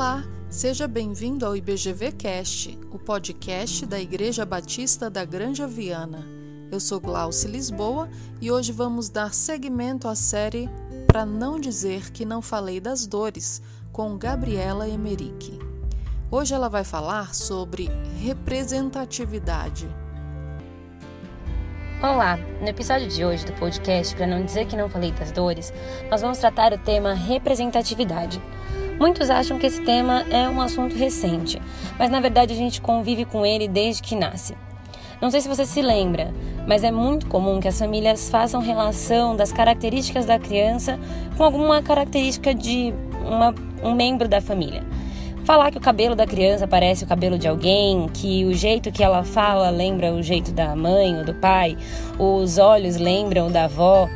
Olá, seja bem-vindo ao IBGV Cast, o podcast da Igreja Batista da Granja Viana. Eu sou Glauce Lisboa e hoje vamos dar seguimento à série Para Não Dizer Que Não Falei das Dores, com Gabriela Emerick. Hoje ela vai falar sobre representatividade. Olá! No episódio de hoje do podcast Para Não Dizer Que Não Falei das Dores, nós vamos tratar o tema representatividade. Muitos acham que esse tema é um assunto recente, mas na verdade a gente convive com ele desde que nasce. Não sei se você se lembra, mas é muito comum que as famílias façam relação das características da criança com alguma característica de uma, um membro da família. Falar que o cabelo da criança parece o cabelo de alguém, que o jeito que ela fala lembra o jeito da mãe ou do pai, os olhos lembram da avó,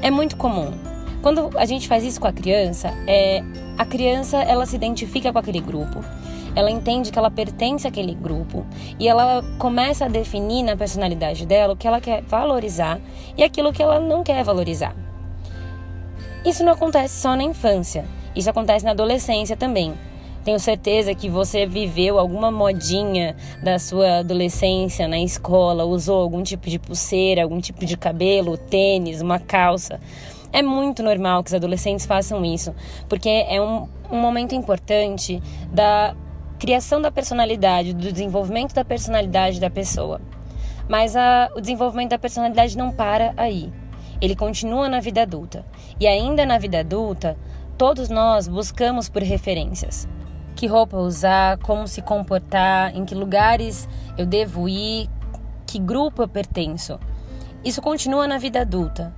é muito comum. Quando a gente faz isso com a criança, é, a criança ela se identifica com aquele grupo, ela entende que ela pertence àquele grupo e ela começa a definir na personalidade dela o que ela quer valorizar e aquilo que ela não quer valorizar. Isso não acontece só na infância, isso acontece na adolescência também. Tenho certeza que você viveu alguma modinha da sua adolescência na escola, usou algum tipo de pulseira, algum tipo de cabelo, tênis, uma calça. É muito normal que os adolescentes façam isso, porque é um, um momento importante da criação da personalidade, do desenvolvimento da personalidade da pessoa. Mas a, o desenvolvimento da personalidade não para aí. Ele continua na vida adulta. E ainda na vida adulta, todos nós buscamos por referências que roupa usar, como se comportar, em que lugares eu devo ir, que grupo eu pertenço. Isso continua na vida adulta.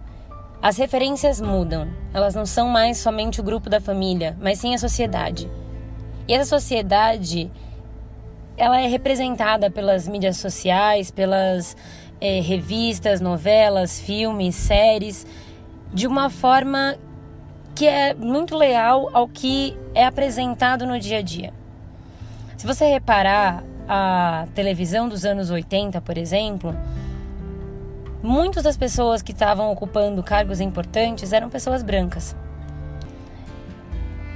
As referências mudam, elas não são mais somente o grupo da família, mas sim a sociedade. E essa sociedade, ela é representada pelas mídias sociais, pelas é, revistas, novelas, filmes, séries, de uma forma que é muito leal ao que é apresentado no dia a dia. Se você reparar a televisão dos anos 80, por exemplo, muitas das pessoas que estavam ocupando cargos importantes eram pessoas brancas.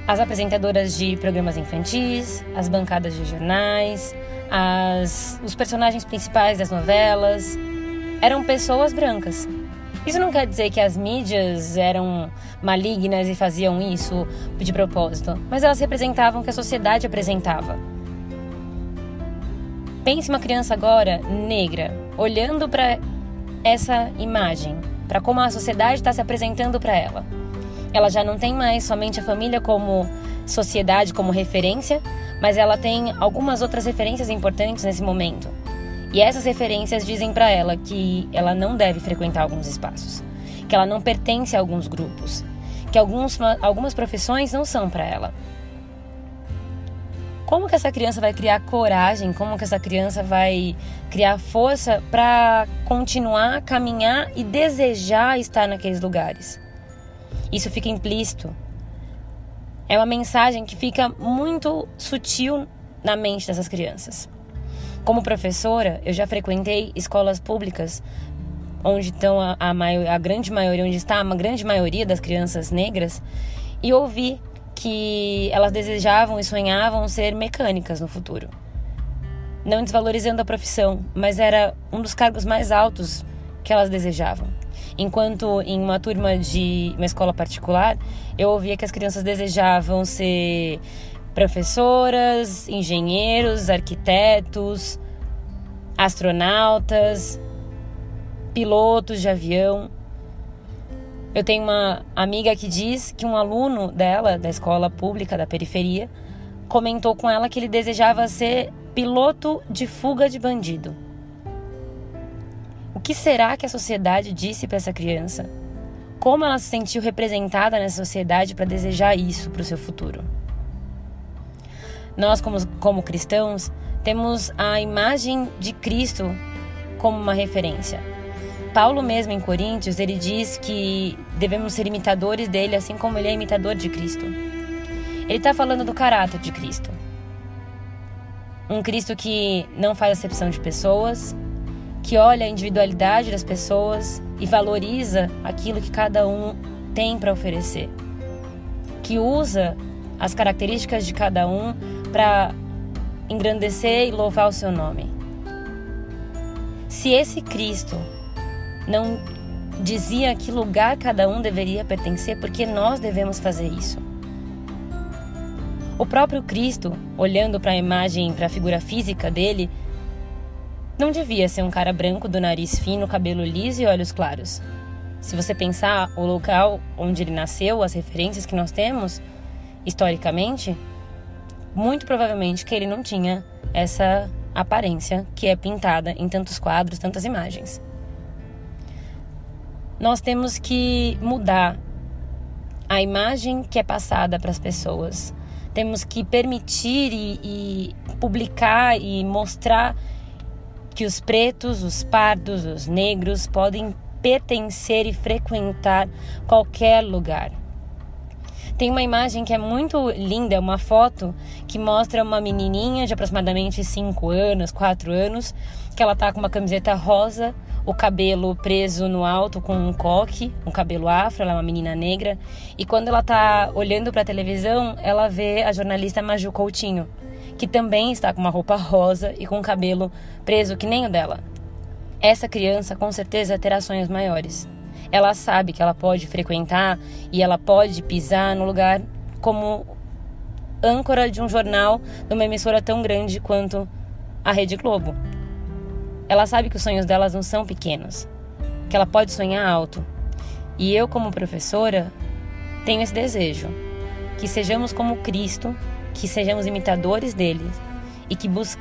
As apresentadoras de programas infantis, as bancadas de jornais, as, os personagens principais das novelas eram pessoas brancas. Isso não quer dizer que as mídias eram malignas e faziam isso de propósito, mas elas representavam o que a sociedade apresentava. Pense uma criança agora negra, olhando para essa imagem, para como a sociedade está se apresentando para ela. Ela já não tem mais somente a família como sociedade, como referência, mas ela tem algumas outras referências importantes nesse momento. E essas referências dizem para ela que ela não deve frequentar alguns espaços, que ela não pertence a alguns grupos, que alguns, algumas profissões não são para ela. Como que essa criança vai criar coragem? Como que essa criança vai criar força para continuar caminhar e desejar estar naqueles lugares? Isso fica implícito. É uma mensagem que fica muito sutil na mente dessas crianças. Como professora, eu já frequentei escolas públicas onde estão a, a, maior, a grande maioria, onde está a grande maioria das crianças negras, e ouvi que elas desejavam e sonhavam ser mecânicas no futuro. Não desvalorizando a profissão, mas era um dos cargos mais altos que elas desejavam. Enquanto em uma turma de uma escola particular, eu ouvia que as crianças desejavam ser professoras, engenheiros, arquitetos, astronautas, pilotos de avião. Eu tenho uma amiga que diz que um aluno dela, da escola pública da periferia, comentou com ela que ele desejava ser piloto de fuga de bandido. O que será que a sociedade disse para essa criança? Como ela se sentiu representada nessa sociedade para desejar isso para o seu futuro? Nós, como, como cristãos, temos a imagem de Cristo como uma referência. Paulo mesmo em Coríntios, ele diz que devemos ser imitadores dele, assim como ele é imitador de Cristo. Ele está falando do caráter de Cristo. Um Cristo que não faz acepção de pessoas, que olha a individualidade das pessoas e valoriza aquilo que cada um tem para oferecer, que usa as características de cada um para engrandecer e louvar o seu nome. Se esse Cristo não dizia a que lugar cada um deveria pertencer, porque nós devemos fazer isso. O próprio Cristo, olhando para a imagem, para a figura física dele, não devia ser um cara branco do nariz fino, cabelo liso e olhos claros. Se você pensar o local onde ele nasceu, as referências que nós temos historicamente, muito provavelmente que ele não tinha essa aparência que é pintada em tantos quadros, tantas imagens. Nós temos que mudar a imagem que é passada para as pessoas. Temos que permitir e, e publicar e mostrar que os pretos, os pardos, os negros podem pertencer e frequentar qualquer lugar. Tem uma imagem que é muito linda, uma foto que mostra uma menininha de aproximadamente 5 anos, 4 anos, que ela tá com uma camiseta rosa, o cabelo preso no alto com um coque, um cabelo afro, ela é uma menina negra, e quando ela tá olhando para a televisão, ela vê a jornalista Maju Coutinho, que também está com uma roupa rosa e com o cabelo preso que nem o dela. Essa criança com certeza terá sonhos maiores. Ela sabe que ela pode frequentar e ela pode pisar no lugar como âncora de um jornal de uma emissora tão grande quanto a Rede Globo. Ela sabe que os sonhos delas não são pequenos, que ela pode sonhar alto. E eu, como professora, tenho esse desejo: que sejamos como Cristo que sejamos imitadores dele e que bus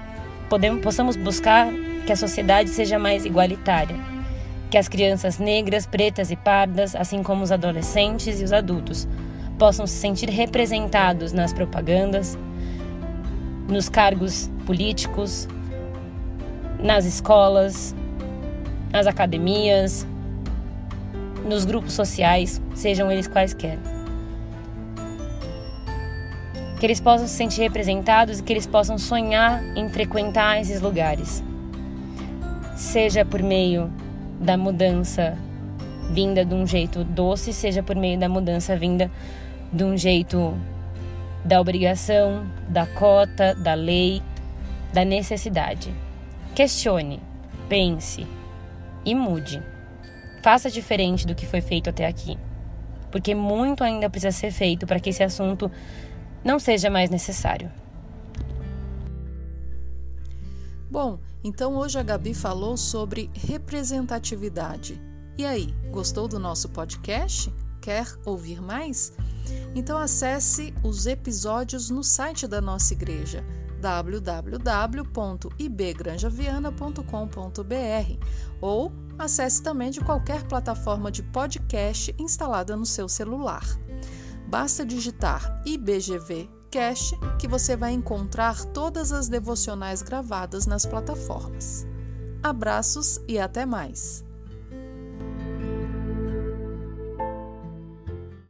podemos, possamos buscar que a sociedade seja mais igualitária, que as crianças negras, pretas e pardas, assim como os adolescentes e os adultos, possam se sentir representados nas propagandas, nos cargos políticos, nas escolas, nas academias, nos grupos sociais, sejam eles quaisquer que eles possam se sentir representados e que eles possam sonhar em frequentar esses lugares. Seja por meio da mudança vinda de um jeito doce, seja por meio da mudança vinda de um jeito da obrigação, da cota, da lei, da necessidade. Questione, pense e mude. Faça diferente do que foi feito até aqui, porque muito ainda precisa ser feito para que esse assunto não seja mais necessário. Bom, então hoje a Gabi falou sobre representatividade. E aí, gostou do nosso podcast? Quer ouvir mais? Então acesse os episódios no site da nossa igreja www.ibgranjaviana.com.br ou acesse também de qualquer plataforma de podcast instalada no seu celular. Basta digitar IBGV Cast que você vai encontrar todas as devocionais gravadas nas plataformas. Abraços e até mais!